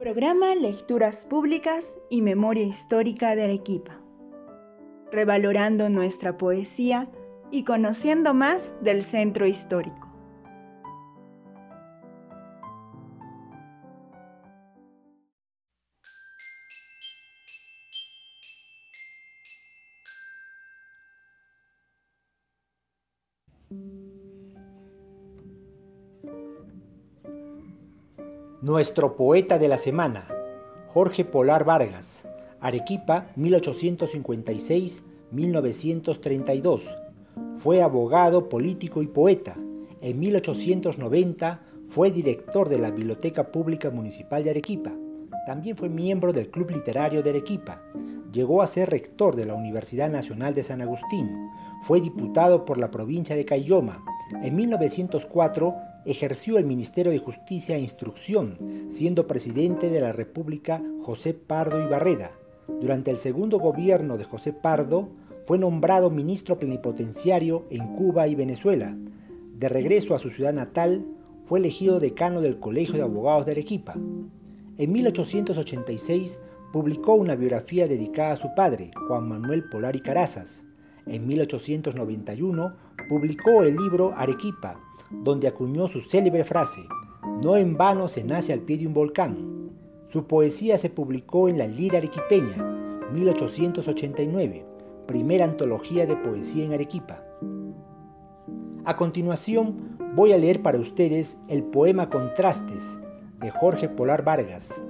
Programa Lecturas Públicas y Memoria Histórica de Arequipa. Revalorando nuestra poesía y conociendo más del centro histórico. Nuestro poeta de la semana, Jorge Polar Vargas, Arequipa 1856-1932. Fue abogado, político y poeta. En 1890 fue director de la Biblioteca Pública Municipal de Arequipa. También fue miembro del Club Literario de Arequipa. Llegó a ser rector de la Universidad Nacional de San Agustín. Fue diputado por la provincia de Cayoma. En 1904 ejerció el Ministerio de Justicia e Instrucción, siendo presidente de la República José Pardo Ibarreda. Durante el segundo gobierno de José Pardo, fue nombrado ministro plenipotenciario en Cuba y Venezuela. De regreso a su ciudad natal, fue elegido decano del Colegio de Abogados de Arequipa. En 1886 publicó una biografía dedicada a su padre, Juan Manuel Polar y Carazas. En 1891 publicó el libro Arequipa, donde acuñó su célebre frase, no en vano se nace al pie de un volcán. Su poesía se publicó en la Lira Arequipeña, 1889, primera antología de poesía en Arequipa. A continuación, voy a leer para ustedes el poema Contrastes de Jorge Polar Vargas.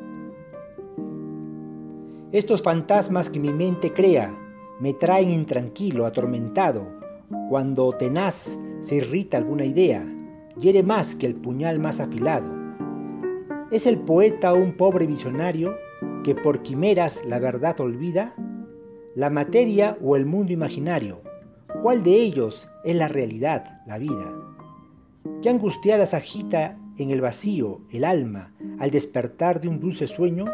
Estos fantasmas que mi mente crea me traen intranquilo, atormentado, cuando tenaz se irrita alguna idea, hiere más que el puñal más afilado. ¿Es el poeta un pobre visionario que por quimeras la verdad olvida? ¿La materia o el mundo imaginario? ¿Cuál de ellos es la realidad, la vida? ¿Qué angustiadas agita en el vacío el alma al despertar de un dulce sueño?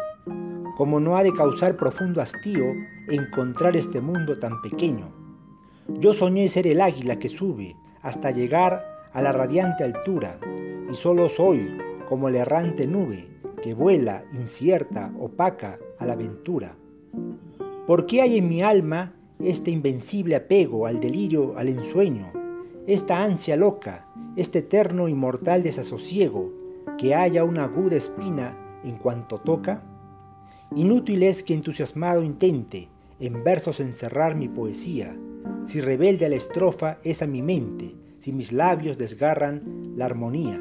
Como no ha de causar profundo hastío encontrar este mundo tan pequeño. Yo soñé ser el águila que sube hasta llegar a la radiante altura, y solo soy como la errante nube que vuela incierta, opaca a la aventura. ¿Por qué hay en mi alma este invencible apego al delirio, al ensueño, esta ansia loca, este eterno y mortal desasosiego, que haya una aguda espina en cuanto toca? Inútil es que entusiasmado intente en versos encerrar mi poesía, si rebelde a la estrofa es a mi mente, si mis labios desgarran la armonía.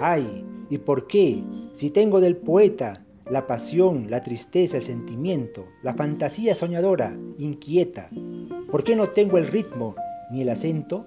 Ay, ¿y por qué? Si tengo del poeta la pasión, la tristeza, el sentimiento, la fantasía soñadora, inquieta, ¿por qué no tengo el ritmo ni el acento?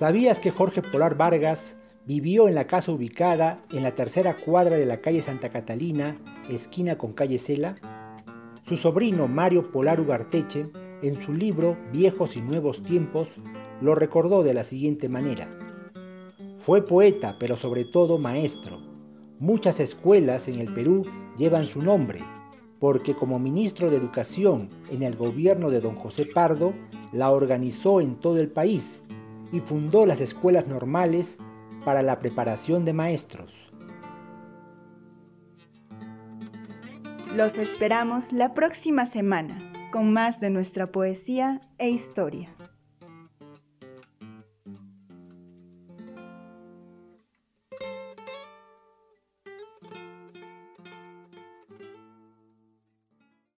¿Sabías que Jorge Polar Vargas vivió en la casa ubicada en la tercera cuadra de la calle Santa Catalina, esquina con calle Cela? Su sobrino Mario Polar Ugarteche, en su libro Viejos y Nuevos Tiempos, lo recordó de la siguiente manera. Fue poeta, pero sobre todo maestro. Muchas escuelas en el Perú llevan su nombre, porque como ministro de Educación en el gobierno de don José Pardo, la organizó en todo el país y fundó las escuelas normales para la preparación de maestros. Los esperamos la próxima semana con más de nuestra poesía e historia.